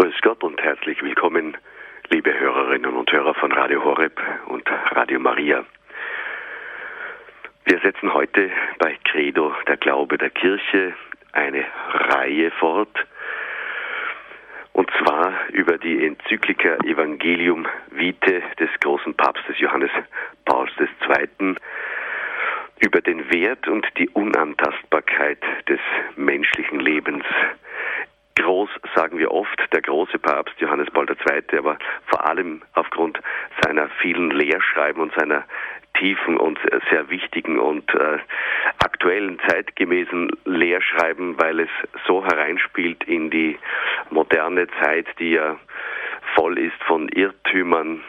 Grüß Gott und herzlich willkommen, liebe Hörerinnen und Hörer von Radio Horeb und Radio Maria. Wir setzen heute bei Credo, der Glaube der Kirche, eine Reihe fort, und zwar über die Enzyklika Evangelium Vitae des großen Papstes Johannes Pauls II., über den Wert und die Unantastbarkeit des menschlichen Lebens. Groß sagen wir oft, der große Papst Johannes Paul II., aber vor allem aufgrund seiner vielen Lehrschreiben und seiner tiefen und sehr wichtigen und äh, aktuellen, zeitgemäßen Lehrschreiben, weil es so hereinspielt in die moderne Zeit, die ja voll ist von Irrtümern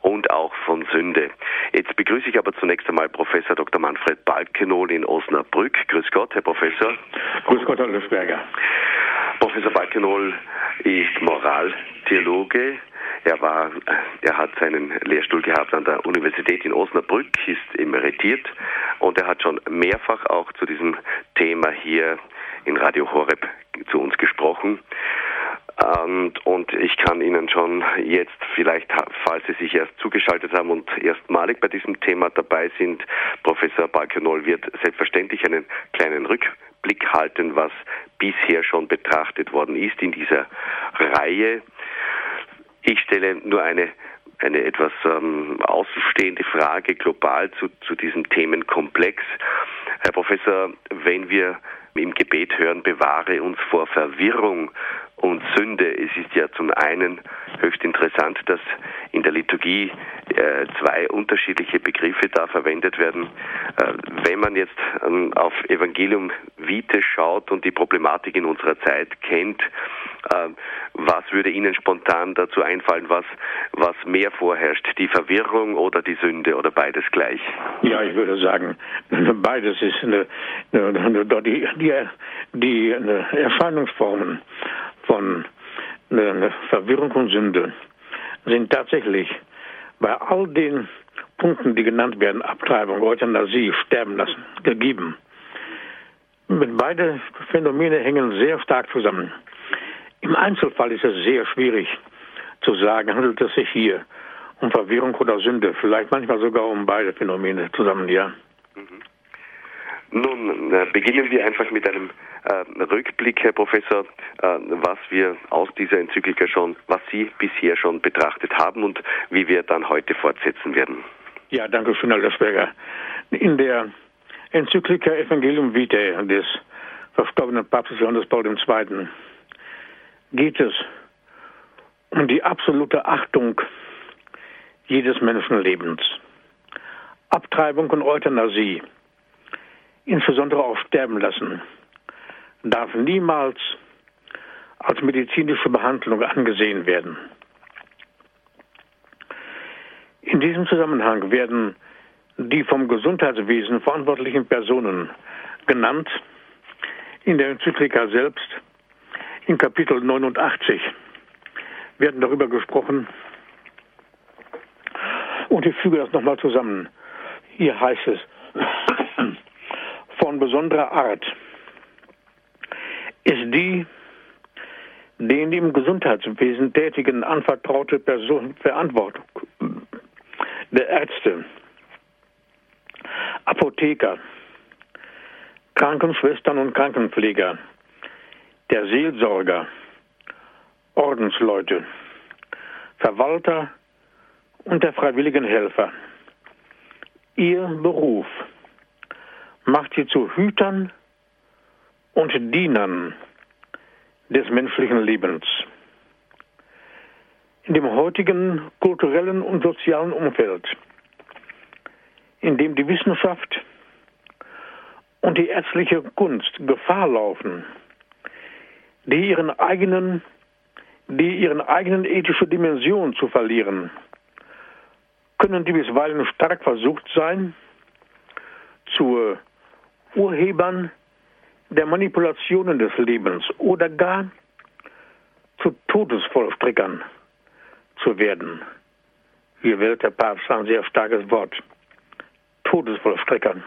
und auch von Sünde. Jetzt begrüße ich aber zunächst einmal Professor Dr. Manfred Balkenol in Osnabrück. Grüß Gott, Herr Professor. Grüß Gott, Herr Löfberger. Professor Balkenol ist Moraltheologe, er war, er hat seinen Lehrstuhl gehabt an der Universität in Osnabrück, ist emeritiert und er hat schon mehrfach auch zu diesem Thema hier in Radio Horeb zu uns gesprochen. Und, und, ich kann Ihnen schon jetzt, vielleicht, falls Sie sich erst zugeschaltet haben und erstmalig bei diesem Thema dabei sind, Professor Balkenol wird selbstverständlich einen kleinen Rückblick halten, was bisher schon betrachtet worden ist in dieser Reihe. Ich stelle nur eine, eine etwas ähm, außenstehende Frage global zu, zu diesem Themenkomplex. Herr Professor, wenn wir im Gebet hören, bewahre uns vor Verwirrung und Sünde. Es ist ja zum einen höchst interessant, dass in der Liturgie äh, zwei unterschiedliche Begriffe da verwendet werden. Äh, wenn man jetzt ähm, auf Evangelium Vitae schaut und die Problematik in unserer Zeit kennt, äh, was würde Ihnen spontan dazu einfallen, was, was mehr vorherrscht, die Verwirrung oder die Sünde oder beides gleich? Ja, ich würde sagen, beides ist eine, eine, die, die, die Erscheinungsformen von Verwirrung und Sünde sind tatsächlich bei all den Punkten, die genannt werden, Abtreibung, Euthanasie, Sterben lassen, gegeben. Mit beide Phänomene hängen sehr stark zusammen. Im Einzelfall ist es sehr schwierig zu sagen, handelt es sich hier um Verwirrung oder Sünde, vielleicht manchmal sogar um beide Phänomene zusammen, ja. Mhm. Nun äh, beginnen wir einfach mit einem Rückblick, Herr Professor, äh, was wir aus dieser Enzyklika schon, was Sie bisher schon betrachtet haben und wie wir dann heute fortsetzen werden. Ja, danke schön, Herr Lösberger. In der Enzyklika Evangelium Vitae des verstorbenen Papstes Johannes Paul II. geht es um die absolute Achtung jedes Menschenlebens. Abtreibung und Euthanasie insbesondere auch sterben lassen, darf niemals als medizinische Behandlung angesehen werden. In diesem Zusammenhang werden die vom Gesundheitswesen verantwortlichen Personen genannt. In der Enzyklika selbst, in Kapitel 89, werden darüber gesprochen. Und ich füge das nochmal zusammen. Hier heißt es, von besonderer Art ist die den im Gesundheitswesen Tätigen anvertraute Person Verantwortung der Ärzte, Apotheker, Krankenschwestern und Krankenpfleger, der Seelsorger, Ordensleute, Verwalter und der freiwilligen Helfer. Ihr Beruf macht sie zu Hütern und Dienern des menschlichen Lebens. In dem heutigen kulturellen und sozialen Umfeld, in dem die Wissenschaft und die ärztliche Kunst Gefahr laufen, die ihren eigenen, die ihren eigenen ethische Dimension zu verlieren, können die bisweilen stark versucht sein, zur Urhebern der Manipulationen des Lebens oder gar zu Todesvollstreckern zu werden. Hier wählt der Papst ein sehr starkes Wort. Todesvollstreckern.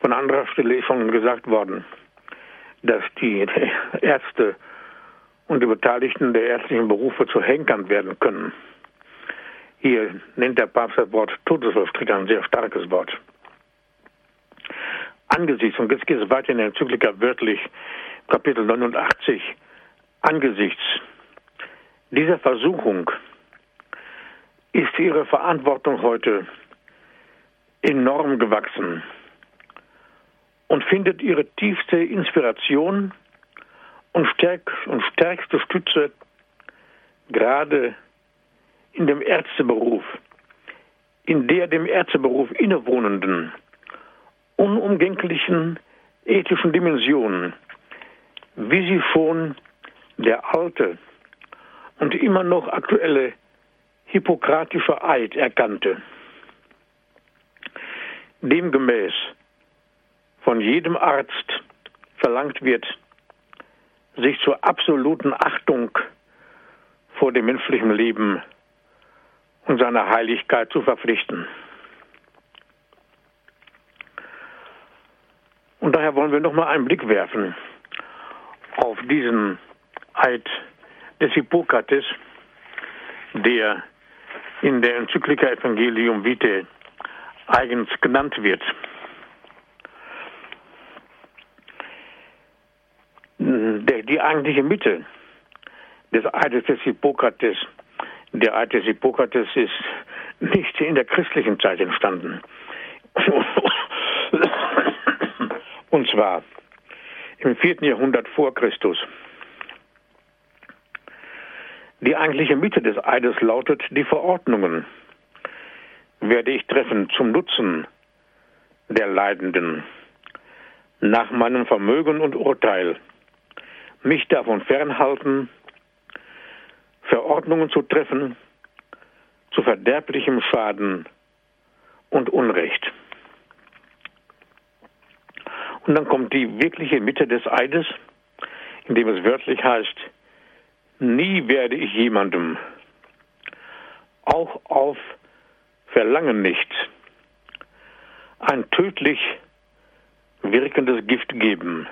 Von anderer Stelle ist schon gesagt worden, dass die Ärzte und die Beteiligten der ärztlichen Berufe zu Henkern werden können. Hier nennt der Papst das Wort Todesvollstrecker ein sehr starkes Wort. Angesichts, und jetzt geht es weiter in der Enzyklika wörtlich, Kapitel 89, angesichts dieser Versuchung ist ihre Verantwortung heute enorm gewachsen und findet ihre tiefste Inspiration und, stärk und stärkste Stütze gerade in dem Ärzteberuf, in der dem Ärzteberuf innewohnenden, unumgänglichen ethischen Dimension, wie sie schon der alte und immer noch aktuelle hippokratische Eid erkannte. Demgemäß von jedem Arzt verlangt wird, sich zur absoluten Achtung vor dem menschlichen Leben und seiner Heiligkeit zu verpflichten. Und daher wollen wir noch mal einen Blick werfen auf diesen Eid des Hippokrates, der in der Enzyklika Evangelium Vitae eigens genannt wird. Die eigentliche Mitte des Eides des Hippokrates, der Eid des Hippokrates ist nicht in der christlichen Zeit entstanden. Und zwar im vierten Jahrhundert vor Christus. Die eigentliche Mitte des Eides lautet, die Verordnungen werde ich treffen zum Nutzen der Leidenden, nach meinem Vermögen und Urteil, mich davon fernhalten, Verordnungen zu treffen zu verderblichem Schaden und Unrecht. Und dann kommt die wirkliche Mitte des Eides, in dem es wörtlich heißt, Nie werde ich jemandem, auch auf Verlangen nicht, ein tödlich wirkendes Gift geben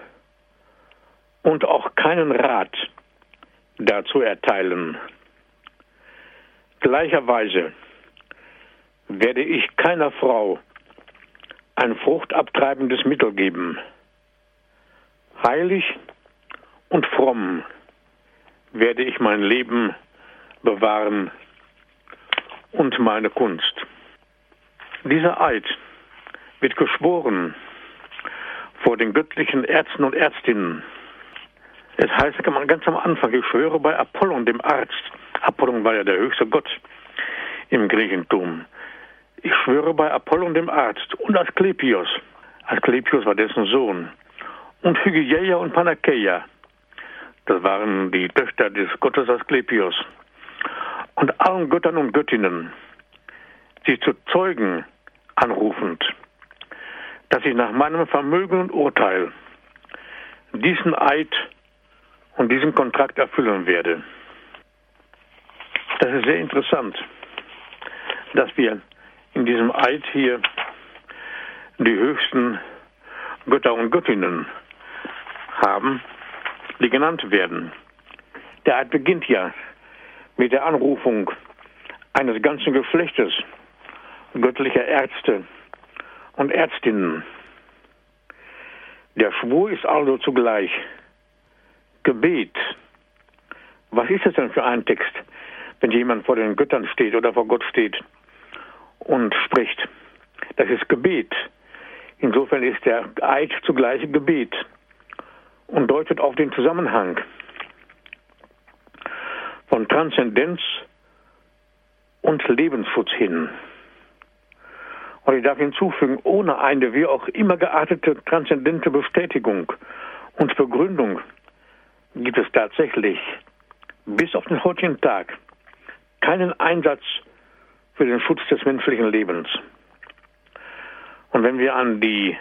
und auch keinen Rat dazu erteilen. Gleicherweise werde ich keiner Frau ein fruchtabtreibendes Mittel geben. Heilig und fromm werde ich mein Leben bewahren und meine Kunst. Dieser Eid wird geschworen vor den göttlichen Ärzten und Ärztinnen. Es heißt ganz am Anfang, ich schwöre bei Apollon, dem Arzt. Apollon war ja der höchste Gott im Griechentum. Ich schwöre bei Apollon, dem Arzt, und Asklepios. Asklepios war dessen Sohn. Und Hygieia und Panakeia, das waren die Töchter des Gottes Asklepios. Und allen Göttern und Göttinnen, sie zu Zeugen anrufend, dass ich nach meinem Vermögen und Urteil diesen Eid und diesen Kontrakt erfüllen werde. Das ist sehr interessant, dass wir in diesem Eid hier die höchsten Götter und Göttinnen haben, die genannt werden. Der Eid beginnt ja mit der Anrufung eines ganzen Geschlechtes göttlicher Ärzte und Ärztinnen. Der Schwur ist also zugleich Gebet. Was ist das denn für ein Text, wenn jemand vor den Göttern steht oder vor Gott steht und spricht? Das ist Gebet. Insofern ist der Eid zugleich Gebet und deutet auf den Zusammenhang von Transzendenz und Lebensschutz hin. Und ich darf hinzufügen, ohne eine wie auch immer geartete transzendente Bestätigung und Begründung gibt es tatsächlich bis auf den heutigen Tag keinen Einsatz für den Schutz des menschlichen Lebens. Und wenn wir an die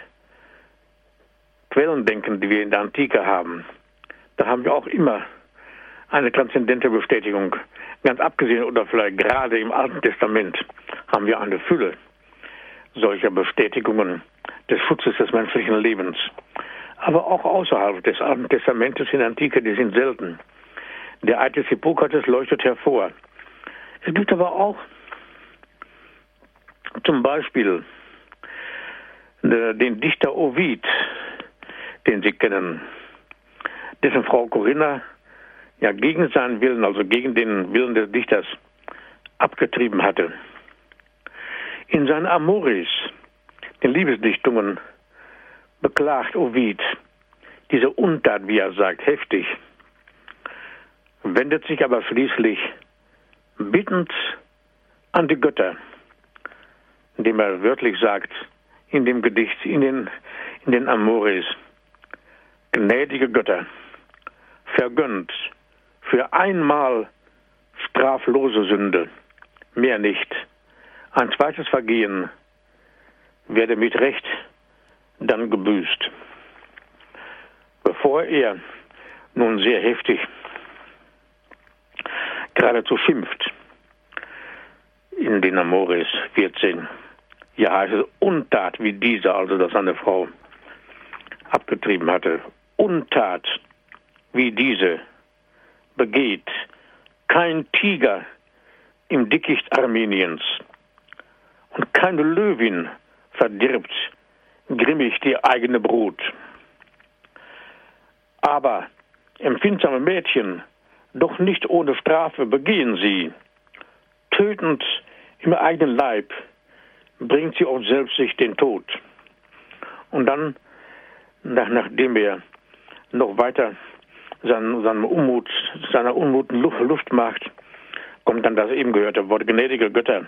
Quellen denken, die wir in der Antike haben, da haben wir auch immer eine transzendente Bestätigung. Ganz abgesehen oder vielleicht gerade im Alten Testament haben wir eine Fülle solcher Bestätigungen des Schutzes des menschlichen Lebens. Aber auch außerhalb des Alten Testamentes in der Antike, die sind selten. Der Eid des Hippokrates leuchtet hervor. Es gibt aber auch zum Beispiel den Dichter Ovid, den Sie kennen, dessen Frau Corinna ja gegen seinen Willen, also gegen den Willen des Dichters, abgetrieben hatte. In seinen Amoris, den Liebesdichtungen, beklagt Ovid diese Untat, wie er sagt, heftig, wendet sich aber schließlich bittend an die Götter, indem er wörtlich sagt, in dem Gedicht, in den, in den Amoris, gnädige Götter, vergönnt für einmal straflose Sünde, mehr nicht. Ein zweites Vergehen werde mit Recht dann gebüßt. Bevor er nun sehr heftig geradezu schimpft in den Amores 14, ja heißt es Untat wie dieser, also dass seine Frau abgetrieben hatte, Untat wie diese begeht. Kein Tiger im Dickicht Armeniens. Und keine Löwin verdirbt grimmig die eigene Brut. Aber empfindsame Mädchen, doch nicht ohne Strafe begehen sie, tötend im eigenen Leib, bringt sie auch selbst sich den Tod. Und dann, nach, nachdem er noch weiter seinen, seinem Unmut, seiner Unmut Luft, Luft macht, kommt dann das eben gehörte Wort, gnädige Götter,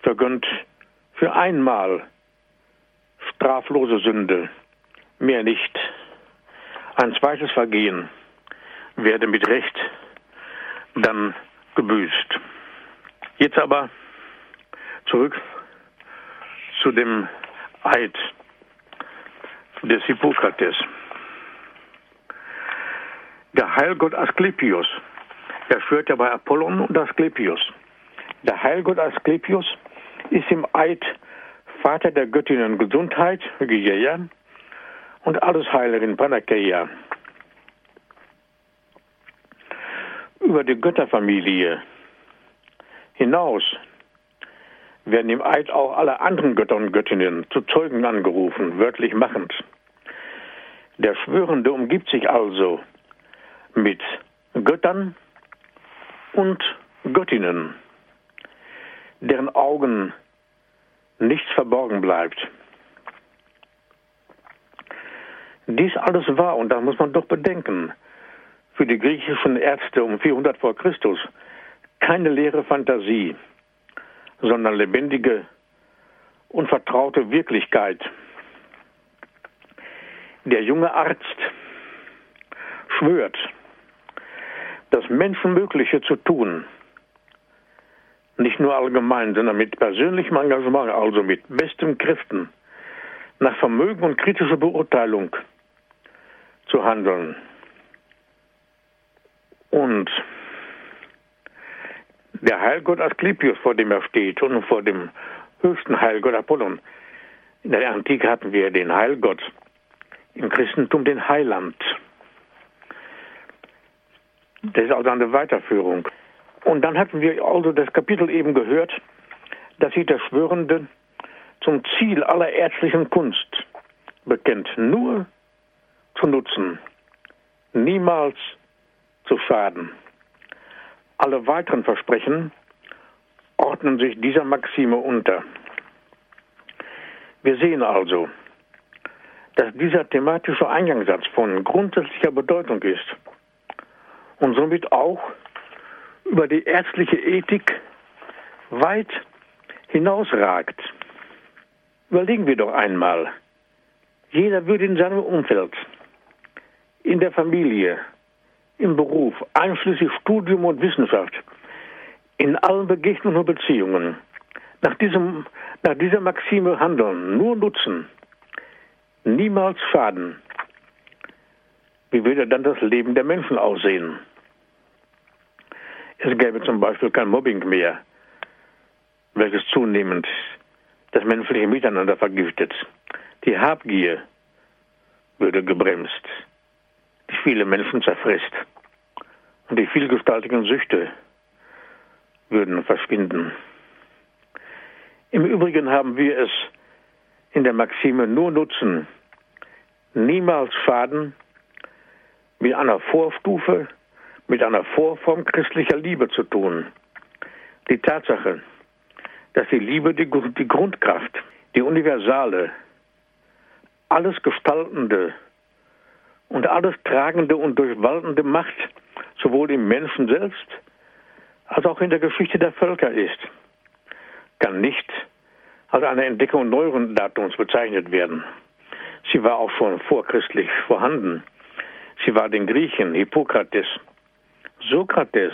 vergönnt für einmal straflose Sünde, mehr nicht. Ein zweites Vergehen werde mit Recht dann gebüßt. Jetzt aber zurück zu dem Eid des Hippokrates. Der Heilgott Asklepios, er schwört ja bei Apollon und Asklepios. Der Heilgott Asklepios ist im Eid Vater der Göttinnen Gesundheit, Gieja, und alles Heilerin Panakeia. Über die Götterfamilie hinaus werden im Eid auch alle anderen Götter und Göttinnen zu Zeugen angerufen, wörtlich machend. Der Schwörende umgibt sich also mit Göttern und Göttinnen, deren Augen nichts verborgen bleibt. Dies alles war, und das muss man doch bedenken, für die griechischen Ärzte um 400 vor Christus keine leere Fantasie, sondern lebendige und vertraute Wirklichkeit. Der junge Arzt schwört, das Menschenmögliche zu tun, nicht nur allgemein, sondern mit persönlichem Engagement, also mit besten Kräften, nach Vermögen und kritischer Beurteilung zu handeln. Und der Heilgott Asklepios, vor dem er steht, und vor dem höchsten Heilgott Apollon. In der Antike hatten wir den Heilgott, im Christentum den Heiland. Das ist also eine Weiterführung. Und dann hatten wir also das Kapitel eben gehört, dass sich der Schwörende zum Ziel aller ärztlichen Kunst bekennt, nur zu nutzen, niemals zu schaden. Alle weiteren Versprechen ordnen sich dieser Maxime unter. Wir sehen also, dass dieser thematische Eingangssatz von grundsätzlicher Bedeutung ist und somit auch über die ärztliche Ethik weit hinausragt. Überlegen wir doch einmal, jeder würde in seinem Umfeld, in der Familie, im Beruf, einschließlich Studium und Wissenschaft, in allen Begegnungen und Beziehungen nach, diesem, nach dieser Maxime handeln, nur nutzen, niemals schaden. Wie würde dann das Leben der Menschen aussehen? Es gäbe zum Beispiel kein Mobbing mehr, welches zunehmend das menschliche Miteinander vergiftet. Die Habgier würde gebremst, viele Menschen zerfrisst. und die vielgestaltigen Süchte würden verschwinden. Im Übrigen haben wir es in der Maxime nur Nutzen, niemals Schaden mit einer Vorstufe, mit einer Vorform christlicher Liebe zu tun. Die Tatsache, dass die Liebe die, die Grundkraft, die universale, alles gestaltende und alles tragende und durchwaltende Macht sowohl im Menschen selbst als auch in der Geschichte der Völker ist, kann nicht als eine Entdeckung neueren Datums bezeichnet werden. Sie war auch schon vorchristlich vorhanden. Sie war den Griechen, Hippokrates, Sokrates,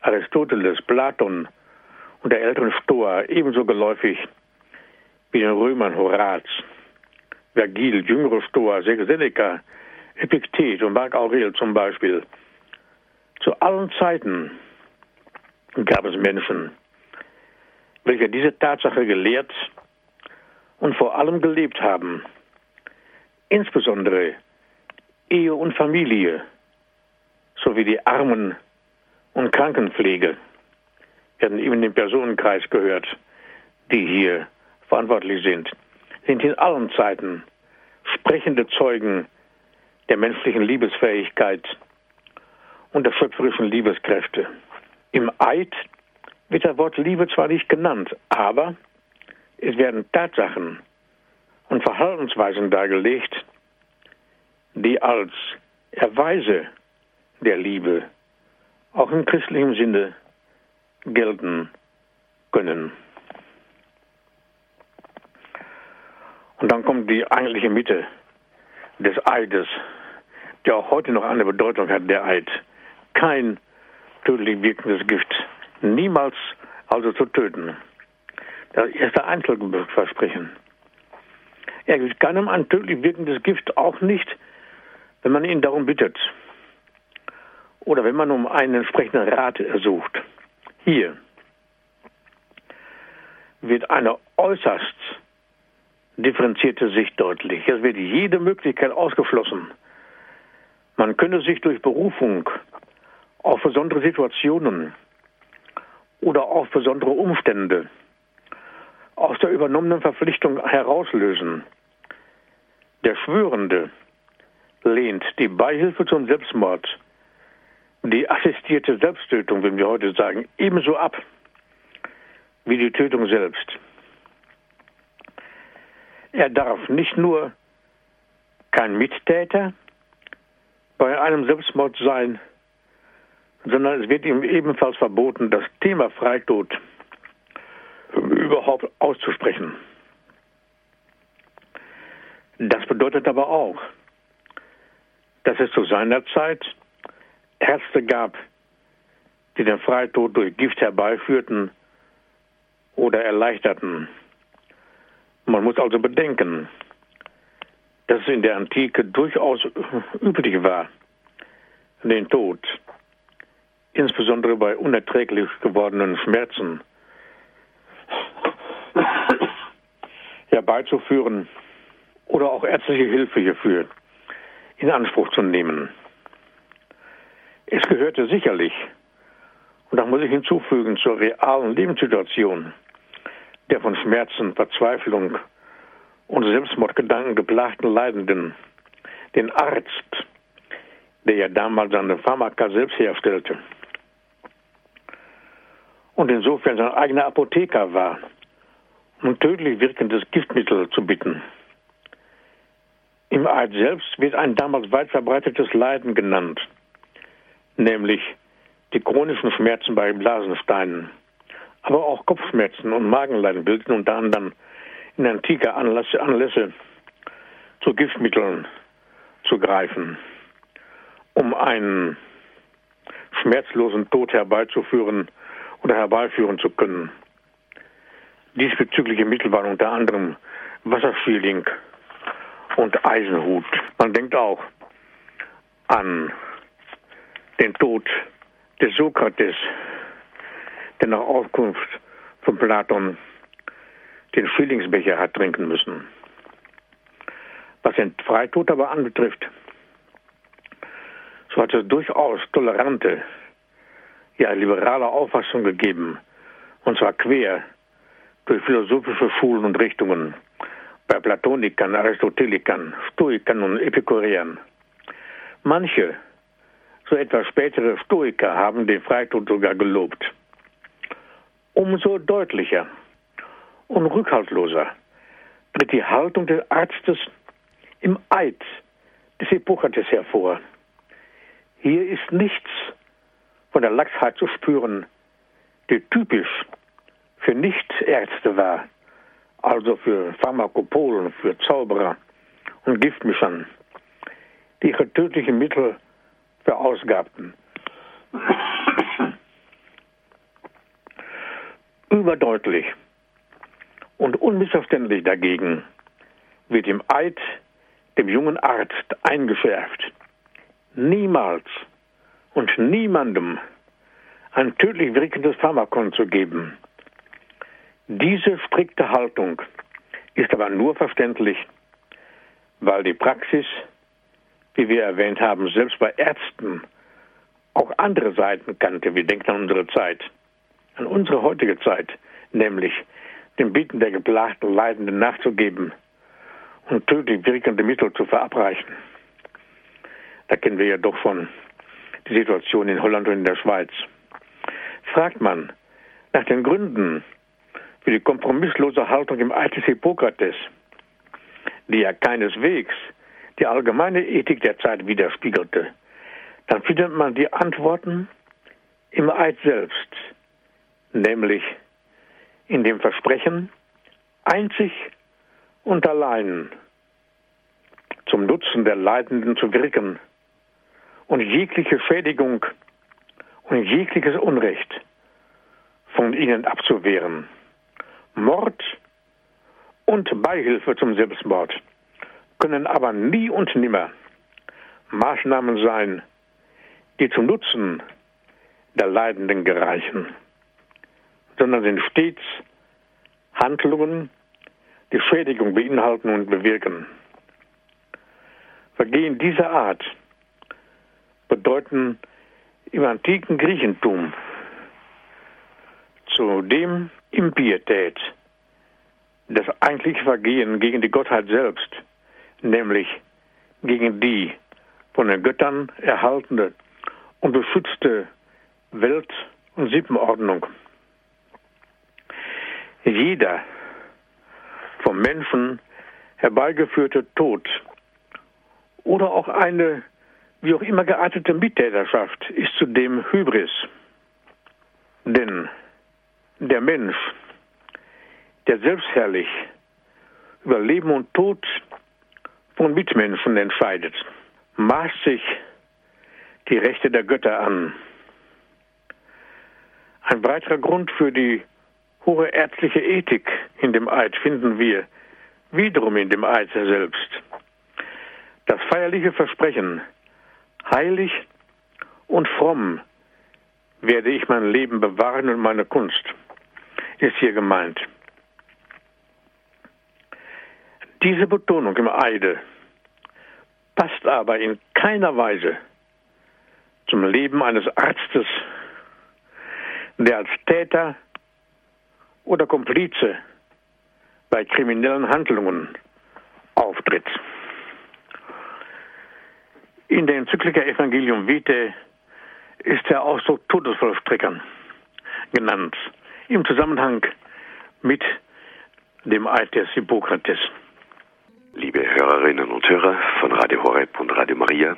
Aristoteles, Platon und der älteren Stoa ebenso geläufig wie den Römern Horaz, Vergil, jüngere Stoa, Seneca, Epiktet und Marc Aurel zum Beispiel. Zu allen Zeiten gab es Menschen, welche diese Tatsache gelehrt und vor allem gelebt haben. Insbesondere Ehe und Familie sowie die Armen- und Krankenpflege werden eben dem Personenkreis gehört, die hier verantwortlich sind, sind in allen Zeiten sprechende Zeugen der menschlichen Liebesfähigkeit und der schöpferischen Liebeskräfte. Im Eid wird das Wort Liebe zwar nicht genannt, aber es werden Tatsachen und Verhaltensweisen dargelegt, die als Erweise der Liebe auch im christlichen Sinne gelten können. Und dann kommt die eigentliche Mitte des Eides, der auch heute noch eine Bedeutung hat, der Eid. Kein tödlich wirkendes Gift. Niemals also zu töten. Das erste Einzelversprechen. Er gibt keinem ein tödlich wirkendes Gift, auch nicht, wenn man ihn darum bittet. Oder wenn man um einen entsprechenden Rat ersucht. Hier wird eine äußerst differenzierte Sicht deutlich. Es wird jede Möglichkeit ausgeschlossen. Man könne sich durch Berufung auf besondere Situationen oder auf besondere Umstände aus der übernommenen Verpflichtung herauslösen. Der Schwörende lehnt die Beihilfe zum Selbstmord, die assistierte Selbsttötung, wenn wir heute sagen, ebenso ab wie die Tötung selbst. Er darf nicht nur kein Mittäter bei einem Selbstmord sein, sondern es wird ihm ebenfalls verboten, das Thema Freitod überhaupt auszusprechen. Das bedeutet aber auch, dass es zu seiner Zeit Ärzte gab, die den Freitod durch Gift herbeiführten oder erleichterten. Man muss also bedenken, dass es in der Antike durchaus üblich war, den Tod, insbesondere bei unerträglich gewordenen Schmerzen, herbeizuführen oder auch ärztliche Hilfe hierfür in Anspruch zu nehmen. Es gehörte sicherlich, und da muss ich hinzufügen, zur realen Lebenssituation der von Schmerzen, Verzweiflung und Selbstmordgedanken geplagten Leidenden, den Arzt, der ja damals seine Pharmaka selbst herstellte und insofern sein eigener Apotheker war, um tödlich wirkendes Giftmittel zu bitten. Im Eid selbst wird ein damals weit verbreitetes Leiden genannt, nämlich die chronischen Schmerzen bei Blasensteinen aber auch Kopfschmerzen und Magenleiden bildeten unter anderem in antiker Anlässe, Anlässe zu Giftmitteln zu greifen, um einen schmerzlosen Tod herbeizuführen oder herbeiführen zu können. Diesbezügliche Mittel waren unter anderem Wasserschieling und Eisenhut. Man denkt auch an den Tod des Sokrates, der nach Aufkunft von Platon den Frühlingsbecher hat trinken müssen. Was den Freitod aber anbetrifft, so hat es durchaus tolerante, ja liberale Auffassung gegeben, und zwar quer durch philosophische Schulen und Richtungen, bei Platonikern, Aristotelikern, Stoikern und Epikureern. Manche, so etwas spätere Stoiker, haben den Freitod sogar gelobt. Umso deutlicher und rückhaltloser tritt die Haltung des Arztes im Eid des Hippokrates hervor. Hier ist nichts von der Lachsheit zu spüren, die typisch für Nichtärzte war, also für Pharmakopolen, für Zauberer und Giftmischern, die ihre tödlichen Mittel verausgabten. Überdeutlich und unmissverständlich dagegen wird im Eid dem jungen Arzt eingeschärft, niemals und niemandem ein tödlich wirkendes Pharmakon zu geben. Diese strikte Haltung ist aber nur verständlich, weil die Praxis, wie wir erwähnt haben, selbst bei Ärzten auch andere Seiten kannte. Wir denken an unsere Zeit, an unsere heutige Zeit, nämlich den Bitten der geplagten Leidenden nachzugeben und tödlich wirkende Mittel zu verabreichen. Da kennen wir ja doch schon die Situation in Holland und in der Schweiz. Fragt man nach den Gründen für die kompromisslose Haltung im Eid des Hippokrates, die ja keineswegs die allgemeine Ethik der Zeit widerspiegelte, dann findet man die Antworten im Eid selbst, nämlich in dem Versprechen, einzig und allein zum Nutzen der Leidenden zu wirken und jegliche Schädigung und jegliches Unrecht von ihnen abzuwehren. Mord und Beihilfe zum Selbstmord können aber nie und nimmer Maßnahmen sein, die zum Nutzen der Leidenden gereichen, sondern sind stets Handlungen, die Schädigung beinhalten und bewirken. Vergehen dieser Art bedeuten im antiken Griechentum zudem Impietät, das eigentliche Vergehen gegen die Gottheit selbst, nämlich gegen die von den Göttern erhaltene und beschützte Welt- und Sippenordnung. Jeder vom Menschen herbeigeführte Tod oder auch eine wie auch immer geartete Mittäterschaft ist zudem Hybris. Denn der Mensch, der selbstherrlich über Leben und Tod von Mitmenschen entscheidet, maßt sich die Rechte der Götter an. Ein weiterer Grund für die hohe ärztliche Ethik in dem Eid finden wir wiederum in dem Eid selbst. Das feierliche Versprechen, heilig und fromm werde ich mein Leben bewahren und meine Kunst, ist hier gemeint. Diese Betonung im Eide passt aber in keiner Weise zum Leben eines Arztes, der als Täter oder Komplize bei kriminellen Handlungen auftritt. In der Enzyklika Evangelium Vitae ist der Ausdruck Todesvollstreckern genannt, im Zusammenhang mit dem Eid des Hippokrates. Liebe Hörerinnen und Hörer von Radio Horeb und Radio Maria,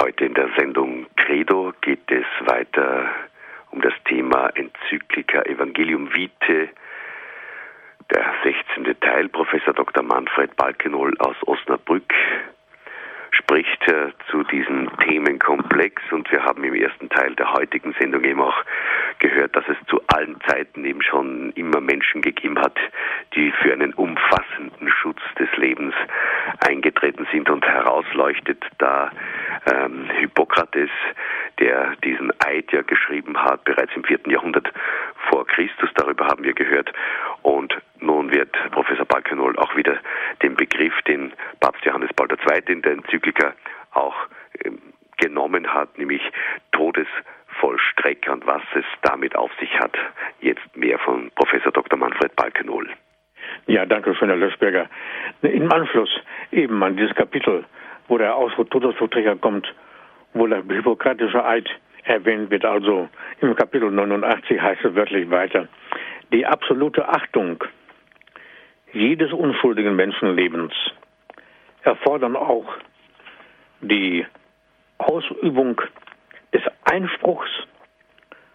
heute in der Sendung Credo geht es weiter um das Thema Enzyklika Evangelium Vitae, der 16. Teil, Professor Dr. Manfred Balkenohl aus Osnabrück spricht äh, zu diesem Themenkomplex. Und wir haben im ersten Teil der heutigen Sendung eben auch gehört, dass es zu allen Zeiten eben schon immer Menschen gegeben hat, die für einen umfassenden Schutz des Lebens eingetreten sind und herausleuchtet da ähm, Hippokrates, der diesen Eid ja geschrieben hat, bereits im vierten Jahrhundert vor Christus, darüber haben wir gehört. Und nun wird Professor Balkenol auch wieder den Begriff, den Papst Johannes Paul II. in der Enzyklika auch ähm, genommen hat, nämlich Todesvollstrecker und was es damit auf sich hat. Jetzt mehr von Professor Dr. Manfred Balkenohl. Ja, danke schön, Herr Löschberger. Im Anschluss eben an dieses Kapitel, wo der Ausdruck Todesvollstrecker kommt, wo der hippokratische Eid erwähnt wird, also im Kapitel 89 heißt es wörtlich weiter, die absolute Achtung jedes unschuldigen Menschenlebens erfordern auch die Ausübung des Einspruchs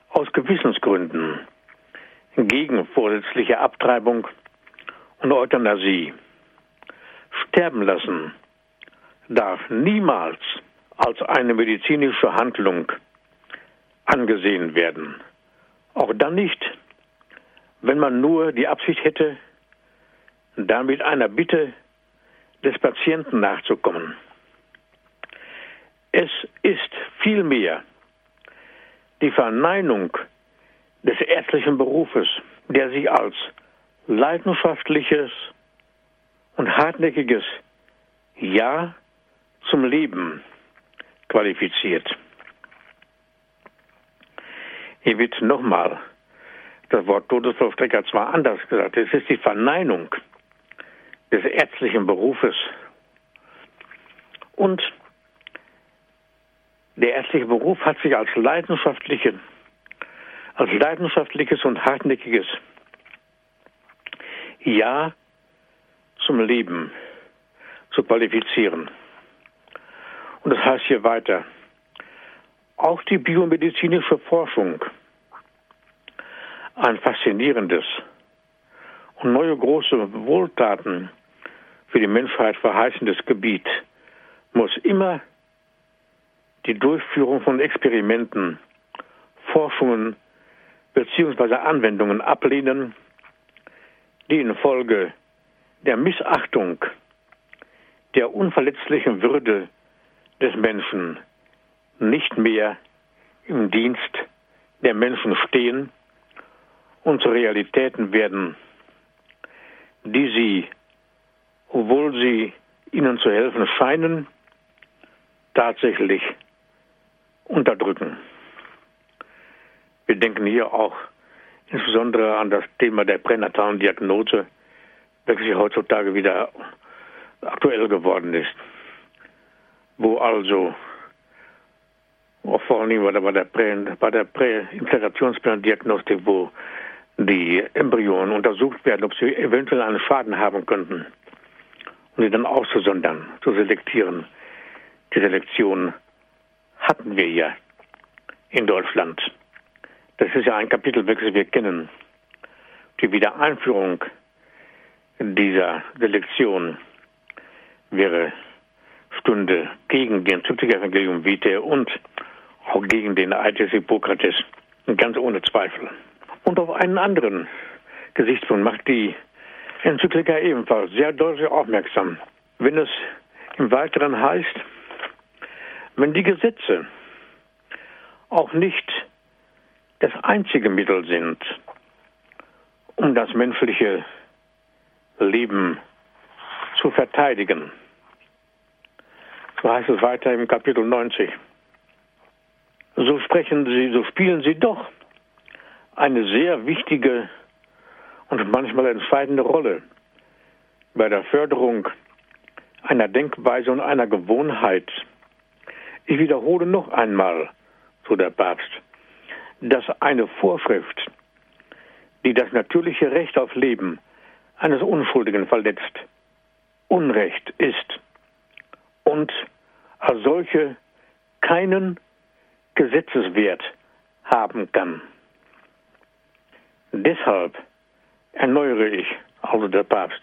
aus Gewissensgründen gegen vorsätzliche Abtreibung und Euthanasie. Sterben lassen darf niemals als eine medizinische Handlung angesehen werden. Auch dann nicht, wenn man nur die Absicht hätte, damit einer Bitte des Patienten nachzukommen. Es ist vielmehr die Verneinung des ärztlichen Berufes, der sich als leidenschaftliches und hartnäckiges Ja zum Leben qualifiziert. Hier wird nochmal das Wort Todesvollstrecker zwar anders gesagt, es ist die Verneinung des ärztlichen Berufes. Und der ärztliche Beruf hat sich als leidenschaftliche, als leidenschaftliches und hartnäckiges Ja zum Leben zu qualifizieren. Und das heißt hier weiter, auch die biomedizinische Forschung, ein faszinierendes und neue große Wohltaten für die Menschheit verheißendes Gebiet, muss immer die Durchführung von Experimenten, Forschungen bzw. Anwendungen ablehnen, die infolge der Missachtung der unverletzlichen Würde des Menschen nicht mehr im Dienst der Menschen stehen zu Realitäten werden, die sie, obwohl sie ihnen zu helfen scheinen, tatsächlich unterdrücken. Wir denken hier auch insbesondere an das Thema der pränatalen Diagnose, welches heutzutage wieder aktuell geworden ist, wo also vor allem bei der, Prä, bei der Präinfektionsplandiagnostik, wo die Embryonen untersucht werden, ob sie eventuell einen Schaden haben könnten, um sie dann auszusondern, zu selektieren. Die Selektion hatten wir ja in Deutschland. Das ist ja ein Kapitel, welches wir kennen. Die Wiedereinführung dieser Selektion wäre Stunde gegen den Evangelium Vitae und auch gegen den Eid Hippokrates, ganz ohne Zweifel. Und auf einen anderen Gesichtspunkt macht die Enzyklika ebenfalls sehr deutlich aufmerksam. Wenn es im Weiteren heißt, wenn die Gesetze auch nicht das einzige Mittel sind, um das menschliche Leben zu verteidigen. So heißt es weiter im Kapitel 90. So sprechen sie, so spielen sie doch eine sehr wichtige und manchmal entscheidende Rolle bei der Förderung einer Denkweise und einer Gewohnheit, ich wiederhole noch einmal, so der Papst, dass eine Vorschrift, die das natürliche Recht auf Leben eines Unschuldigen verletzt, Unrecht ist und als solche keinen Gesetzeswert haben kann. Deshalb erneuere ich, also der Papst,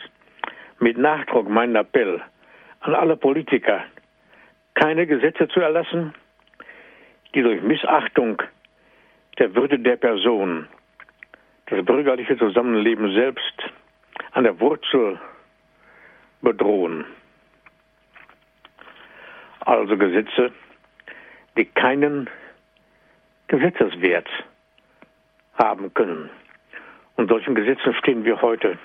mit Nachdruck meinen Appell an alle Politiker, keine Gesetze zu erlassen, die durch Missachtung der Würde der Person das bürgerliche Zusammenleben selbst an der Wurzel bedrohen. Also Gesetze, die keinen Gesetzeswert haben können. Und solchen Gesetzen stehen wir heute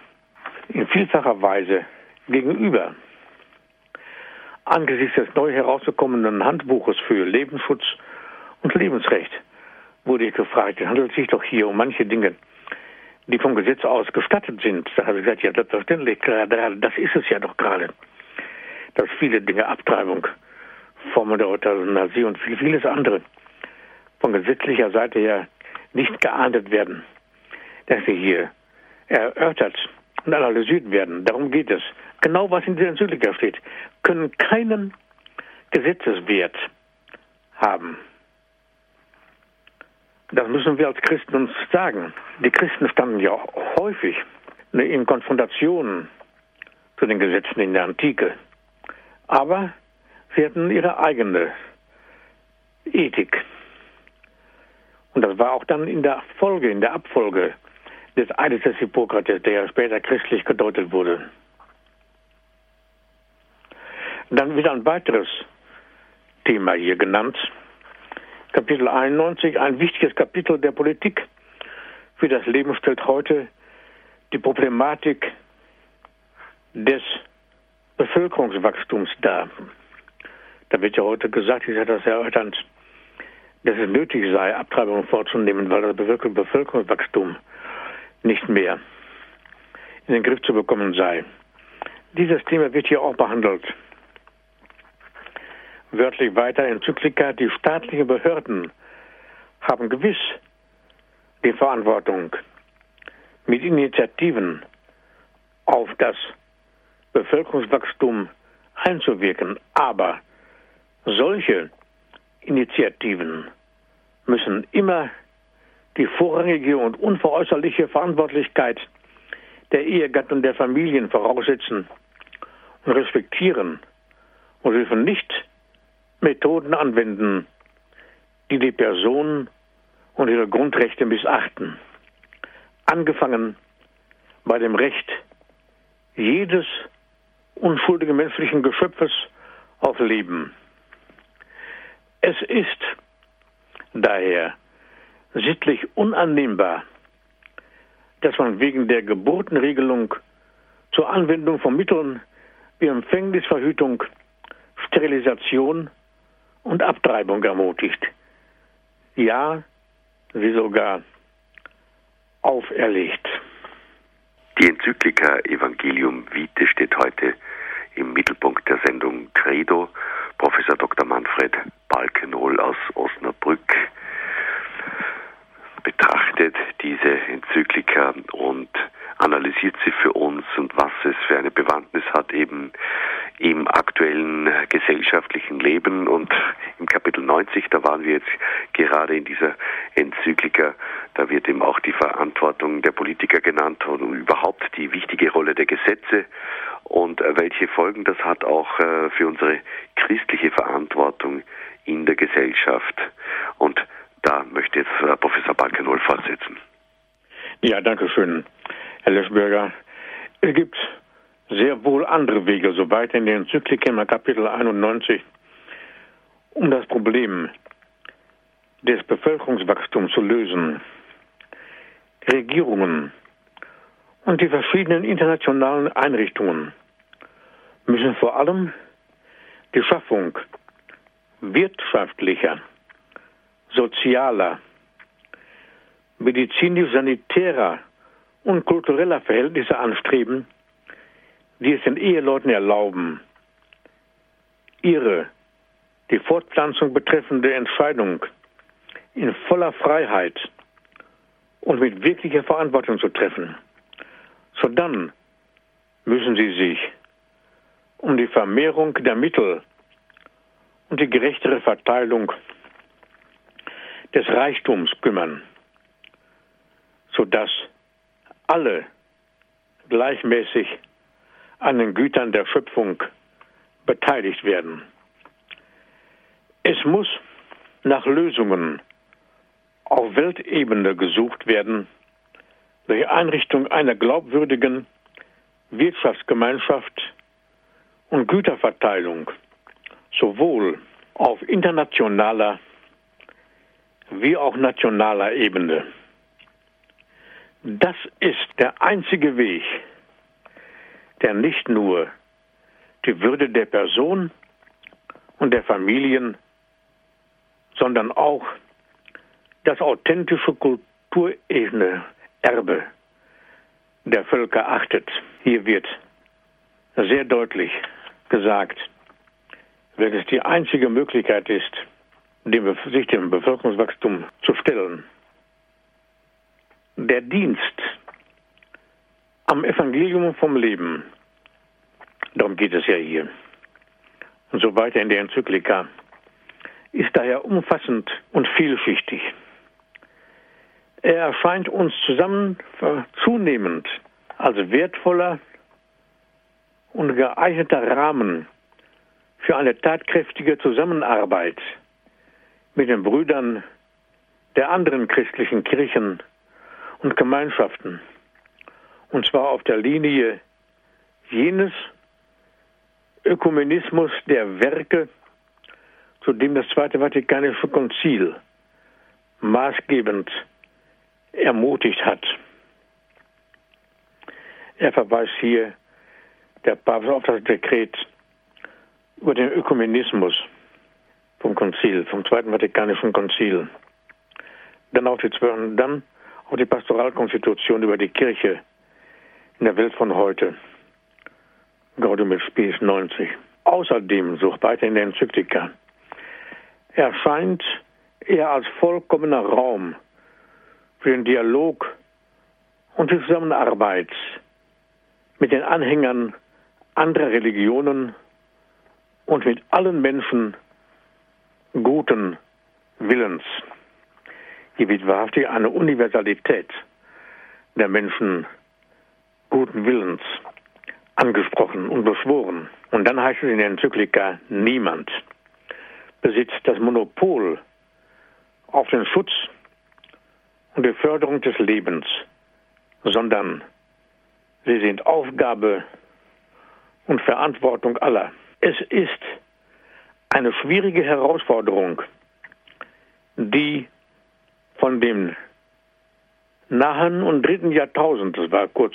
in vielfacher Weise gegenüber. angesichts des neu herausgekommenen Handbuches für Lebensschutz und Lebensrecht wurde ich gefragt, es handelt sich doch hier um manche Dinge, die vom Gesetz aus gestattet sind. Da habe ich gesagt, ja, selbstverständlich, gerade, das ist es ja doch gerade. Dass viele Dinge, Abtreibung, Formen der Euthanasie und viel, vieles andere von gesetzlicher Seite her nicht geahndet werden, dass sie hier erörtert und analysiert werden. Darum geht es. Genau was in der Enzyklika steht, können keinen Gesetzeswert haben. Das müssen wir als Christen uns sagen. Die Christen standen ja häufig in Konfrontation zu den Gesetzen in der Antike. Aber sie hatten ihre eigene Ethik. Und das war auch dann in der Folge, in der Abfolge des Eides des Hippokrates, der ja später christlich gedeutet wurde. Dann wieder ein weiteres Thema hier genannt. Kapitel 91, ein wichtiges Kapitel der Politik für das Leben stellt heute die Problematik des Bevölkerungswachstums dar. Da wird ja heute gesagt, ich hatte das erörtert, dass es nötig sei, Abtreibungen vorzunehmen, weil das Bevölkerungswachstum nicht mehr in den Griff zu bekommen sei. Dieses Thema wird hier auch behandelt. Wörtlich weiter Enzyklika, die staatlichen Behörden haben gewiss die Verantwortung, mit Initiativen auf das Bevölkerungswachstum einzuwirken. Aber solche Initiativen müssen immer die vorrangige und unveräußerliche Verantwortlichkeit der Ehegatten und der Familien voraussetzen und respektieren und dürfen nicht Methoden anwenden, die die Person und ihre Grundrechte missachten. Angefangen bei dem Recht jedes unschuldigen menschlichen Geschöpfes auf Leben. Es ist daher sittlich unannehmbar, dass man wegen der Geburtenregelung zur Anwendung von Mitteln wie Empfängnisverhütung, Sterilisation und Abtreibung ermutigt. Ja, sie sogar auferlegt. Die Enzyklika Evangelium Vitae steht heute im Mittelpunkt der Sendung Credo. Professor Dr. Manfred Balkenhol aus Osnabrück betrachtet diese Enzyklika und analysiert sie für uns und was es für eine Bewandtnis hat eben im aktuellen gesellschaftlichen Leben. Und im Kapitel 90, da waren wir jetzt gerade in dieser Enzyklika, da wird eben auch die Verantwortung der Politiker genannt und überhaupt die wichtige Rolle der Gesetze und welche Folgen das hat auch äh, für unsere christliche Verantwortung in der Gesellschaft. Und da möchte jetzt äh, Professor Balkenol fortsetzen. Ja, danke schön, Herr Leschberger. Es gibt sehr wohl andere Wege, so weit in den Enzykliken Kapitel 91, um das Problem des Bevölkerungswachstums zu lösen. Regierungen und die verschiedenen internationalen Einrichtungen müssen vor allem die Schaffung wirtschaftlicher, sozialer, medizinisch-sanitärer und kultureller Verhältnisse anstreben, die es den Eheleuten erlauben, ihre die Fortpflanzung betreffende Entscheidung in voller Freiheit und mit wirklicher Verantwortung zu treffen. So dann müssen sie sich um die Vermehrung der Mittel und die gerechtere Verteilung des Reichtums kümmern, sodass alle gleichmäßig an den Gütern der Schöpfung beteiligt werden. Es muss nach Lösungen auf Weltebene gesucht werden, durch Einrichtung einer glaubwürdigen Wirtschaftsgemeinschaft und Güterverteilung sowohl auf internationaler wie auch nationaler Ebene. Das ist der einzige Weg, der nicht nur die Würde der Person und der Familien, sondern auch das authentische Kulturerbe der Völker achtet. Hier wird sehr deutlich gesagt, wenn es die einzige Möglichkeit ist, dem, sich dem Bevölkerungswachstum zu stellen, der Dienst am Evangelium vom Leben, darum geht es ja hier, und so weiter in der Enzyklika, ist daher umfassend und vielschichtig. Er erscheint uns zusammen zunehmend als wertvoller und geeigneter Rahmen für eine tatkräftige Zusammenarbeit mit den Brüdern der anderen christlichen Kirchen und Gemeinschaften. Und zwar auf der Linie jenes Ökumenismus der Werke, zu dem das Zweite Vatikanische Konzil maßgebend ermutigt hat. Er verweist hier der Papst auf das Dekret über den Ökumenismus vom Konzil, vom Zweiten Vatikanischen Konzil. Dann auf die, dann auf die Pastoralkonstitution über die Kirche in der Welt von heute. Gaudium et Spes 90. Außerdem, sucht weiter in der Enzyklika, erscheint er als vollkommener Raum für den Dialog und die Zusammenarbeit mit den Anhängern anderer Religionen und mit allen Menschen guten Willens. Hier wird wahrhaftig eine Universalität der Menschen guten Willens angesprochen und beschworen. Und dann heißt es in der Enzyklika, niemand besitzt das Monopol auf den Schutz und die Förderung des Lebens, sondern sie sind Aufgabe und Verantwortung aller. Es ist eine schwierige Herausforderung, die von dem nahen und dritten Jahrtausend, das war kurz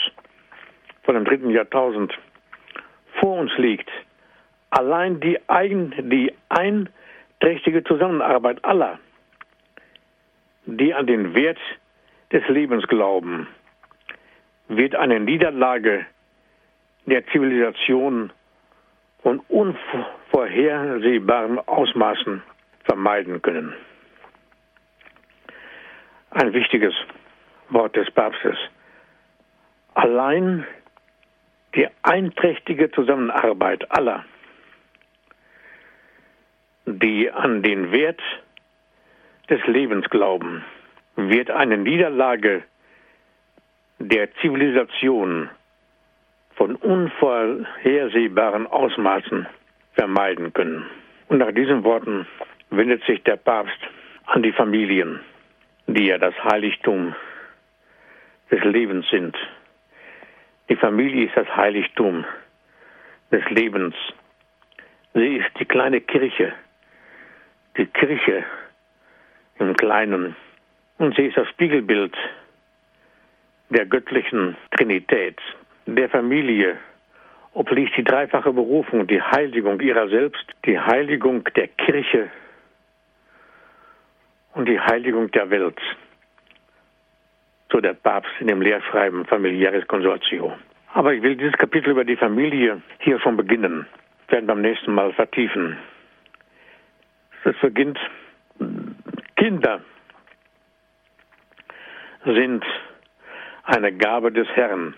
vor dem dritten Jahrtausend, vor uns liegt. Allein die, ein, die einträchtige Zusammenarbeit aller, die an den Wert des Lebens glauben, wird eine Niederlage der Zivilisation von unvorhersehbaren Ausmaßen vermeiden können. Ein wichtiges Wort des Papstes. Allein die einträchtige Zusammenarbeit aller, die an den Wert des Lebens glauben, wird eine Niederlage der Zivilisation von unvorhersehbaren Ausmaßen vermeiden können. Und nach diesen Worten wendet sich der Papst an die Familien, die ja das Heiligtum des Lebens sind. Die Familie ist das Heiligtum des Lebens. Sie ist die kleine Kirche, die Kirche im Kleinen. Und sie ist das Spiegelbild der göttlichen Trinität, der Familie obliegt die dreifache Berufung, die Heiligung ihrer selbst, die Heiligung der Kirche und die Heiligung der Welt. So der Papst in dem Lehrschreiben Familiaris Consortio. Aber ich will dieses Kapitel über die Familie hier schon beginnen, werden beim nächsten Mal vertiefen. Es beginnt, Kinder sind eine Gabe des Herrn.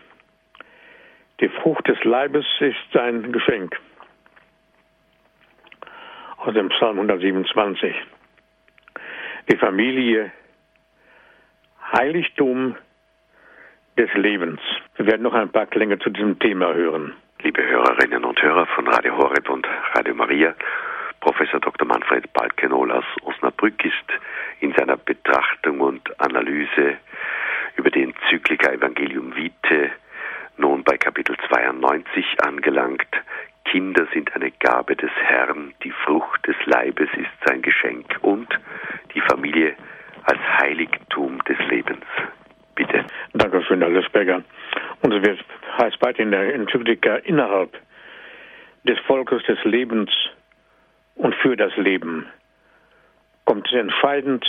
Die Frucht des Leibes ist sein Geschenk. Aus dem Psalm 127. Die Familie, Heiligtum des Lebens. Wir werden noch ein paar Klänge zu diesem Thema hören. Liebe Hörerinnen und Hörer von Radio Horeb und Radio Maria, Professor Dr. Manfred Balkenol aus Osnabrück ist in seiner Betrachtung und Analyse über die Enzyklika Evangelium Vitae nun bei Kapitel 92 angelangt. Kinder sind eine Gabe des Herrn, die Frucht des Leibes ist sein Geschenk und die Familie als Heiligtum des Lebens. Bitte. Dankeschön, Herr Lösberger. Und es wird, heißt weiter in der Enzyklika innerhalb des Volkes des Lebens und für das Leben kommt es entscheidend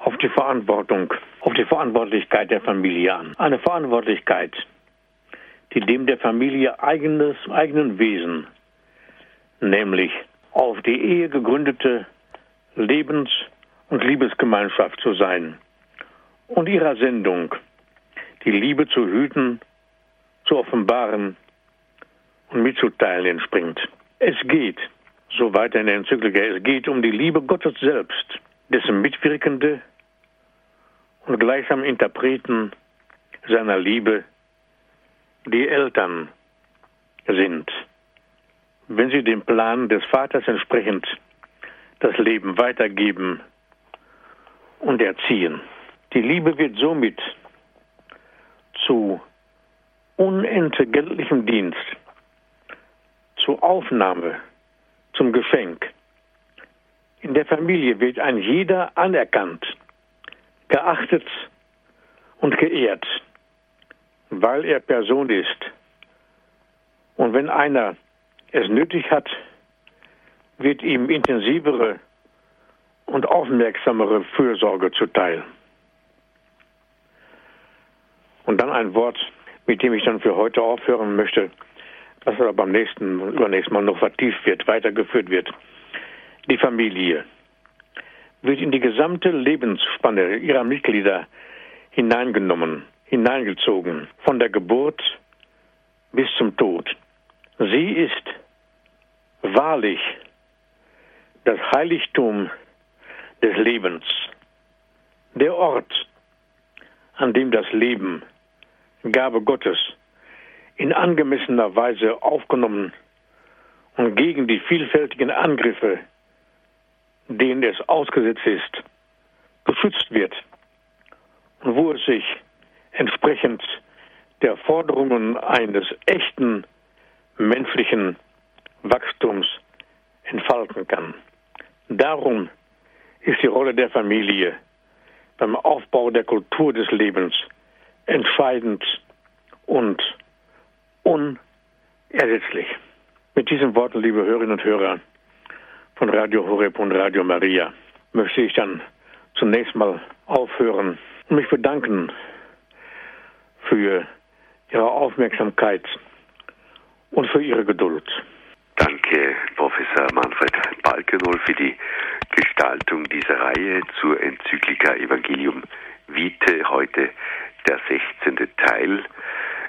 auf die Verantwortung, auf die Verantwortlichkeit der Familie an. Eine Verantwortlichkeit, die dem der Familie eigenes, eigenen Wesen, nämlich auf die Ehe gegründete Lebens- und Liebesgemeinschaft zu sein und ihrer Sendung, die Liebe zu hüten, zu offenbaren und mitzuteilen entspringt. Es geht, so weiter in der Enzyklika, es geht um die Liebe Gottes selbst, dessen Mitwirkende und gleichsam Interpreten seiner Liebe die Eltern sind, wenn sie dem Plan des Vaters entsprechend das Leben weitergeben und erziehen. Die Liebe wird somit zu unentgeltlichem Dienst, zur Aufnahme, zum Geschenk. In der Familie wird ein jeder anerkannt, geachtet und geehrt, weil er Person ist. Und wenn einer es nötig hat, wird ihm intensivere und aufmerksamere Fürsorge zuteil. Und dann ein Wort, mit dem ich dann für heute aufhören möchte, das aber beim nächsten, übernächsten Mal noch vertieft wird, weitergeführt wird. Die Familie wird in die gesamte Lebensspanne ihrer Mitglieder hineingenommen, hineingezogen, von der Geburt bis zum Tod. Sie ist wahrlich das Heiligtum des Lebens, der Ort, an dem das Leben, Gabe Gottes, in angemessener Weise aufgenommen und gegen die vielfältigen Angriffe denen es ausgesetzt ist, geschützt wird und wo es sich entsprechend der Forderungen eines echten menschlichen Wachstums entfalten kann. Darum ist die Rolle der Familie beim Aufbau der Kultur des Lebens entscheidend und unersetzlich. Mit diesen Worten, liebe Hörerinnen und Hörer, von Radio Horeb und Radio Maria möchte ich dann zunächst mal aufhören und mich bedanken für Ihre Aufmerksamkeit und für Ihre Geduld. Danke, Professor Manfred Balkenol, für die Gestaltung dieser Reihe zur Enzyklika Evangelium Vitae, heute der 16. Teil.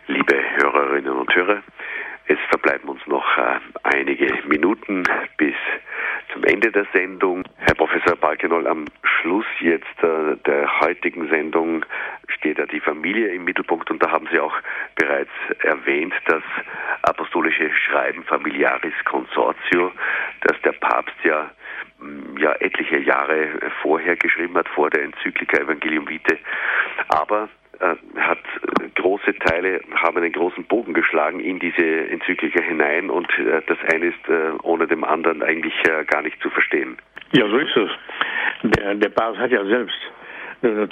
Liebe Hörerinnen und Hörer, es verbleiben uns noch äh, einige Minuten bis zum Ende der Sendung. Herr Professor Balkenol, am Schluss jetzt äh, der heutigen Sendung steht ja die Familie im Mittelpunkt und da haben Sie auch bereits erwähnt, das apostolische Schreiben Familiaris Consortio, das der Papst ja mm, ja etliche Jahre vorher geschrieben hat, vor der Enzyklika Evangelium Vitae. Aber hat äh, große Teile, haben einen großen Bogen geschlagen in diese Enzyklika hinein und äh, das eine ist ohne dem anderen eigentlich gar nicht zu verstehen. Ja, so ist es. Der, der Papst hat ja selbst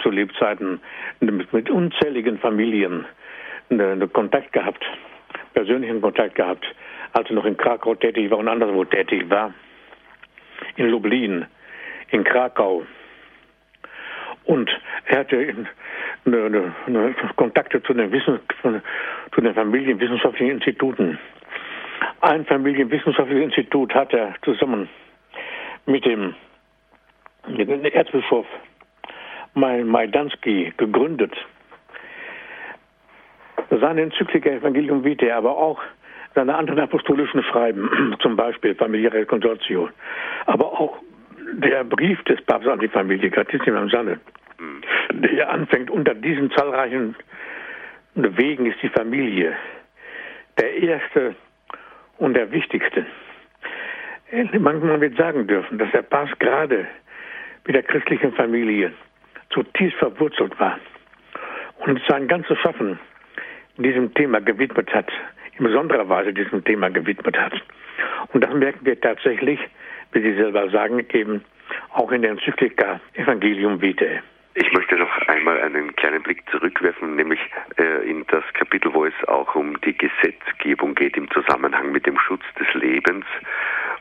zu Lebzeiten mit unzähligen Familien Kontakt gehabt, persönlichen Kontakt gehabt, als er noch in Krakau tätig war und anderswo tätig war, in Lublin, in Krakau. Und er hatte eine, eine, eine Kontakte zu den, Wissen, zu den familienwissenschaftlichen Instituten. Ein familienwissenschaftliches Institut hat er zusammen mit dem, mit dem Erzbischof Majdanski gegründet. Seine Enzyklika Evangelium Vitae, aber auch seine anderen apostolischen Schreiben, zum Beispiel Familiare Consortio, aber auch der Brief des Papstes an die Familie, Gratissima Sanne, der anfängt. Unter diesen zahlreichen Wegen ist die Familie der erste und der wichtigste. Man wird sagen dürfen, dass der Papst gerade mit der christlichen Familie zutiefst verwurzelt war und sein ganzes Schaffen diesem Thema gewidmet hat, in besonderer Weise diesem Thema gewidmet hat. Und das merken wir tatsächlich, wie Sie selber sagen, eben auch in der Enzyklika Evangelium Vitae. Ich möchte noch einmal einen kleinen Blick zurückwerfen, nämlich äh, in das Kapitel, wo es auch um die Gesetzgebung geht im Zusammenhang mit dem Schutz des Lebens.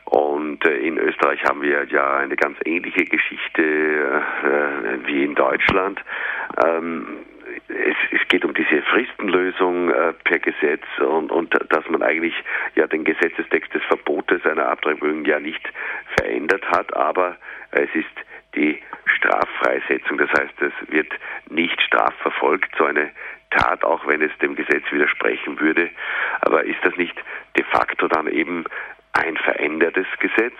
Und äh, in Österreich haben wir ja eine ganz ähnliche Geschichte äh, wie in Deutschland. Ähm, es, es, geht um diese Fristenlösung äh, per Gesetz und, und dass man eigentlich ja den Gesetzestext des Verbotes einer Abtreibung ja nicht verändert hat, aber es ist die Straffreisetzung. Das heißt, es wird nicht strafverfolgt, so eine Tat, auch wenn es dem Gesetz widersprechen würde. Aber ist das nicht de facto dann eben ein verändertes Gesetz,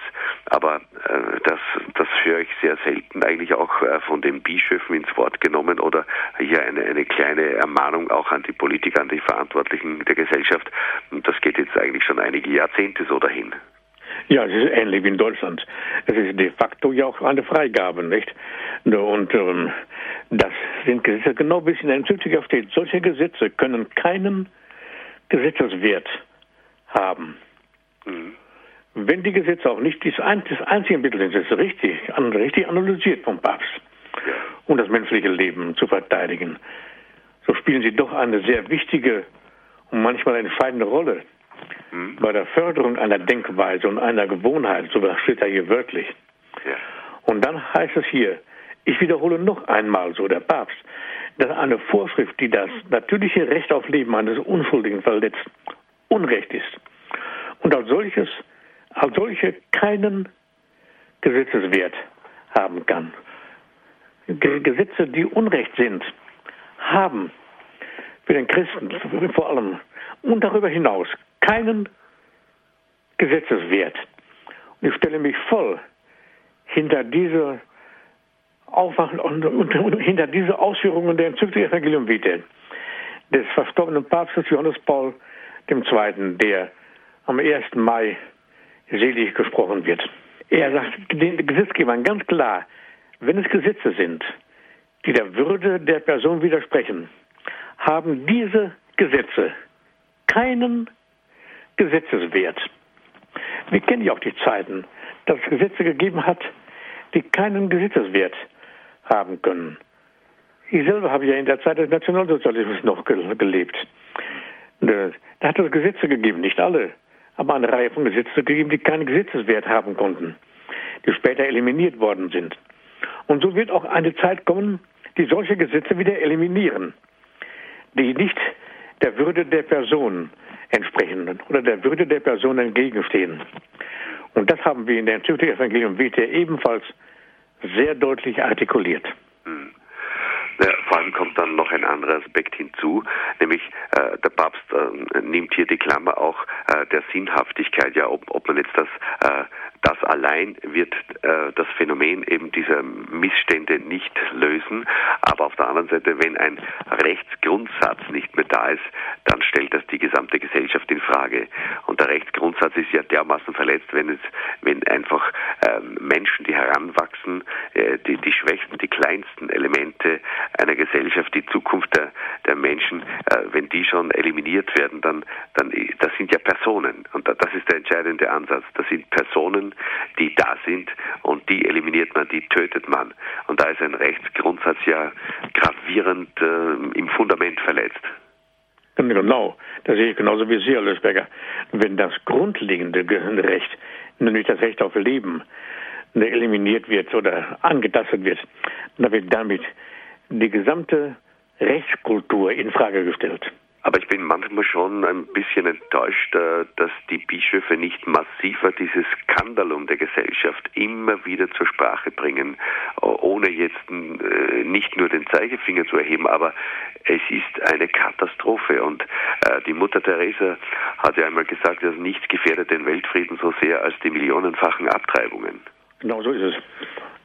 aber äh, das, das höre ich sehr selten eigentlich auch äh, von den Bischöfen ins Wort genommen oder hier eine, eine kleine Ermahnung auch an die Politiker, an die Verantwortlichen der Gesellschaft. Und das geht jetzt eigentlich schon einige Jahrzehnte so dahin. Ja, es ist ähnlich wie in Deutschland. Es ist de facto ja auch eine Freigabe, nicht? Und ähm, das sind Gesetze, genau wie es in der Enzyklika steht. Solche Gesetze können keinen Gesetzeswert haben. Mhm. Wenn die Gesetze auch nicht das, einzige Mittel sind, das ist richtig, richtig analysiert vom Papst, um das menschliche Leben zu verteidigen, so spielen sie doch eine sehr wichtige und manchmal entscheidende Rolle mhm. bei der Förderung einer Denkweise und einer Gewohnheit, so steht da hier wörtlich. Ja. Und dann heißt es hier, ich wiederhole noch einmal, so der Papst, dass eine Vorschrift, die das natürliche Recht auf Leben eines Unschuldigen verletzt, Unrecht ist. Und als solches, als solche keinen Gesetzeswert haben kann. Gesetze, die Unrecht sind, haben für den Christen vor allem und darüber hinaus keinen Gesetzeswert. Und ich stelle mich voll hinter diese Aufwachen und, und, und hinter diese Ausführungen der enzyklischen Evangelium Vitae des verstorbenen Papstes Johannes Paul II., der am 1. Mai selig gesprochen wird. Er sagt den Gesetzgebern ganz klar, wenn es Gesetze sind, die der Würde der Person widersprechen, haben diese Gesetze keinen Gesetzeswert. Wir kennen ja auch die Zeiten, dass es Gesetze gegeben hat, die keinen Gesetzeswert haben können. Ich selber habe ja in der Zeit des Nationalsozialismus noch gelebt. Da hat es Gesetze gegeben, nicht alle, aber eine Reihe von Gesetzen gegeben, die keinen Gesetzeswert haben konnten, die später eliminiert worden sind. Und so wird auch eine Zeit kommen, die solche Gesetze wieder eliminieren, die nicht der Würde der Person entsprechen oder der Würde der Person entgegenstehen. Und das haben wir in der Enzyklika Evangelium Vitae ebenfalls sehr deutlich artikuliert. Ja, vor allem kommt dann noch ein anderer Aspekt hinzu, nämlich äh, der Papst äh, nimmt hier die Klammer auch äh, der Sinnhaftigkeit, ja, ob, ob man jetzt das äh, das allein wird äh, das Phänomen eben dieser Missstände nicht lösen. Aber auf der anderen Seite, wenn ein Rechtsgrundsatz nicht mehr da ist, dann stellt das die gesamte Gesellschaft in Frage. Und der Rechtsgrundsatz ist ja dermaßen verletzt, wenn es, wenn einfach äh, Menschen, die heranwachsen, äh, die, die schwächsten, die kleinsten Elemente einer Gesellschaft, die Zukunft der, der Menschen, äh, wenn die schon eliminiert werden, dann, dann, das sind ja Personen. Und das ist der entscheidende Ansatz. Das sind Personen, die da sind und die eliminiert man, die tötet man. Und da ist ein Rechtsgrundsatz ja gravierend äh, im Fundament verletzt. Genau, das sehe ich genauso wie Sie, Herr Lösberger. Wenn das grundlegende Recht, nämlich das Recht auf Leben, eliminiert wird oder angetastet wird, dann wird damit die gesamte Rechtskultur in Frage gestellt. Aber ich bin manchmal schon ein bisschen enttäuscht, äh, dass die Bischöfe nicht massiver dieses Skandalum der Gesellschaft immer wieder zur Sprache bringen, ohne jetzt äh, nicht nur den Zeigefinger zu erheben, aber es ist eine Katastrophe. Und äh, die Mutter Teresa hat ja einmal gesagt, dass nichts gefährdet den Weltfrieden so sehr als die millionenfachen Abtreibungen. Genau so ist es.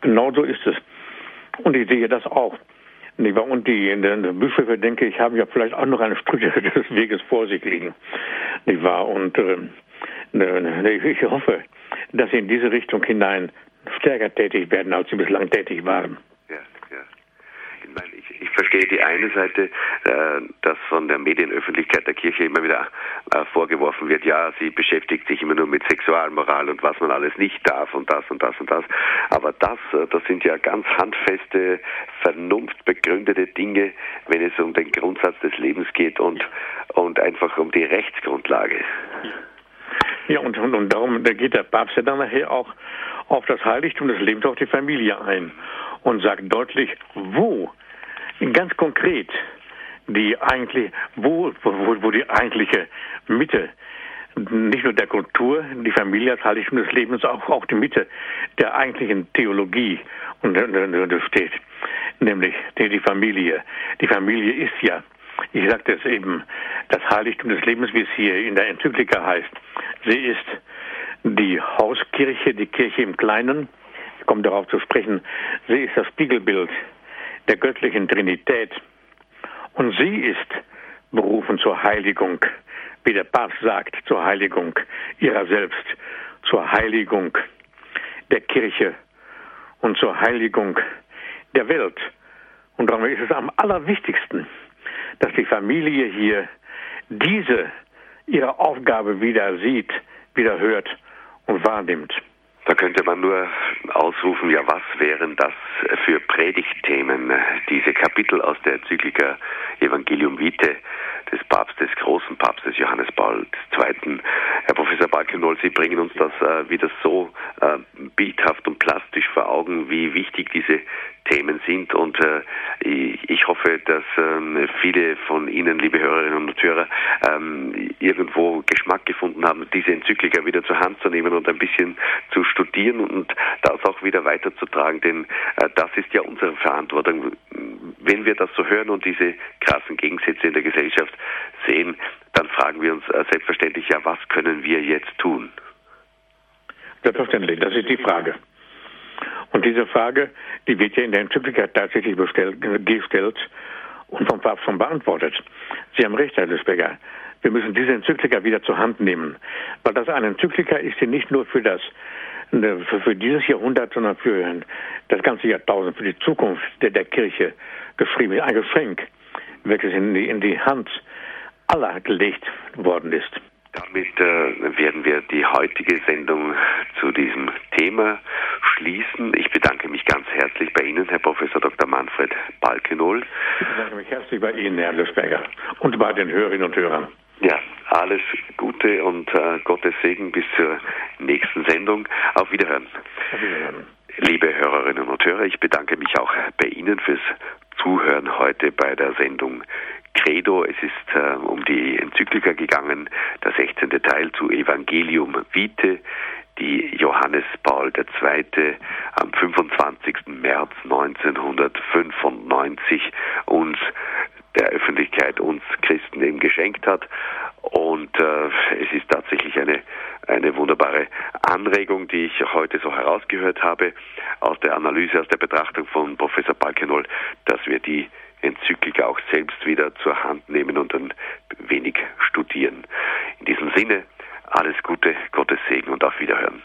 Genau so ist es. Und ich sehe das auch. Und die den Bischöfe, denke ich, haben ja vielleicht auch noch eine Stücke des Weges vor sich liegen. Nicht wahr? Und äh, ich hoffe, dass sie in diese Richtung hinein stärker tätig werden, als sie bislang tätig waren. Meine, ich ich verstehe die eine Seite, äh, dass von der Medienöffentlichkeit der Kirche immer wieder äh, vorgeworfen wird, ja, sie beschäftigt sich immer nur mit Sexualmoral und was man alles nicht darf und das und das und das. Aber das, äh, das sind ja ganz handfeste, vernunftbegründete Dinge, wenn es um den Grundsatz des Lebens geht und, und einfach um die Rechtsgrundlage. Ja, und, und, und darum da geht der Papst ja dann nachher auch auf das Heiligtum des Lebens, auf die Familie ein und sagt deutlich, wo, ganz konkret, die eigentlich, wo, wo, wo die eigentliche Mitte nicht nur der Kultur, die Familie als Heiligtum des Lebens, auch, auch die Mitte der eigentlichen Theologie steht, nämlich die Familie. Die Familie ist ja, ich sagte es eben, das Heiligtum des Lebens, wie es hier in der Enzyklika heißt. Sie ist die Hauskirche, die Kirche im Kleinen, ich komme darauf zu sprechen, sie ist das Spiegelbild der göttlichen Trinität und sie ist berufen zur Heiligung, wie der Papst sagt, zur Heiligung ihrer selbst, zur Heiligung der Kirche und zur Heiligung der Welt. Und darum ist es am allerwichtigsten, dass die Familie hier diese ihre Aufgabe wieder sieht, wieder hört wahrnimmt. Da könnte man nur ausrufen, ja, was wären das für Predigtthemen, diese Kapitel aus der Enzyklika Evangelium Vitae des Papstes, großen Papstes Johannes Paul II. Herr Professor Balkenol, Sie bringen uns das äh, wieder so äh, bildhaft und plastisch vor Augen, wie wichtig diese Themen sind. Und äh, ich hoffe, dass ähm, viele von Ihnen, liebe Hörerinnen und Hörer, ähm, irgendwo Geschmack gefunden haben, diese Enzyklika wieder zur Hand zu nehmen und ein bisschen zu studieren und das auch wieder weiterzutragen. Denn äh, das ist ja unsere Verantwortung. Wenn wir das so hören und diese krassen Gegensätze in der Gesellschaft sehen, dann fragen wir uns äh, selbstverständlich, ja, was können wir jetzt tun? Selbstverständlich, das ist die Frage. Und diese Frage, die wird ja in der Enzyklika tatsächlich bestellt, gestellt und vom Papst schon beantwortet. Sie haben recht, Herr Lüsbecker. Wir müssen diese Enzyklika wieder zur Hand nehmen, weil das eine Enzyklika ist, die nicht nur für das für, für dieses Jahrhundert, sondern für das ganze Jahrtausend, für die Zukunft der, der Kirche geschrieben ist. Ein Geschenk, welches in die, in die Hand aller gelegt worden ist. Damit äh, werden wir die heutige Sendung zu diesem Thema schließen. Ich bedanke mich ganz herzlich bei Ihnen, Herr Professor Dr. Manfred Balkenol. Ich bedanke mich herzlich bei Ihnen, Herr Lösberger, und bei den Hörerinnen und Hörern. Ja, alles Gute und äh, Gottes Segen bis zur nächsten Sendung. Auf Wiederhören. Auf Wiederhören. Liebe Hörerinnen und Hörer, ich bedanke mich auch bei Ihnen fürs Zuhören heute bei der Sendung Credo. Es ist äh, um die Enzyklika gegangen, der 16. Teil zu Evangelium Vitae, die Johannes Paul II. am 25. März 1995 uns der Öffentlichkeit uns Christen eben geschenkt hat. Und äh, es ist tatsächlich eine, eine wunderbare Anregung, die ich heute so herausgehört habe aus der Analyse, aus der Betrachtung von Professor Balkenol, dass wir die Enzyklika auch selbst wieder zur Hand nehmen und ein wenig studieren. In diesem Sinne, alles Gute, Gottes Segen und auf Wiederhören.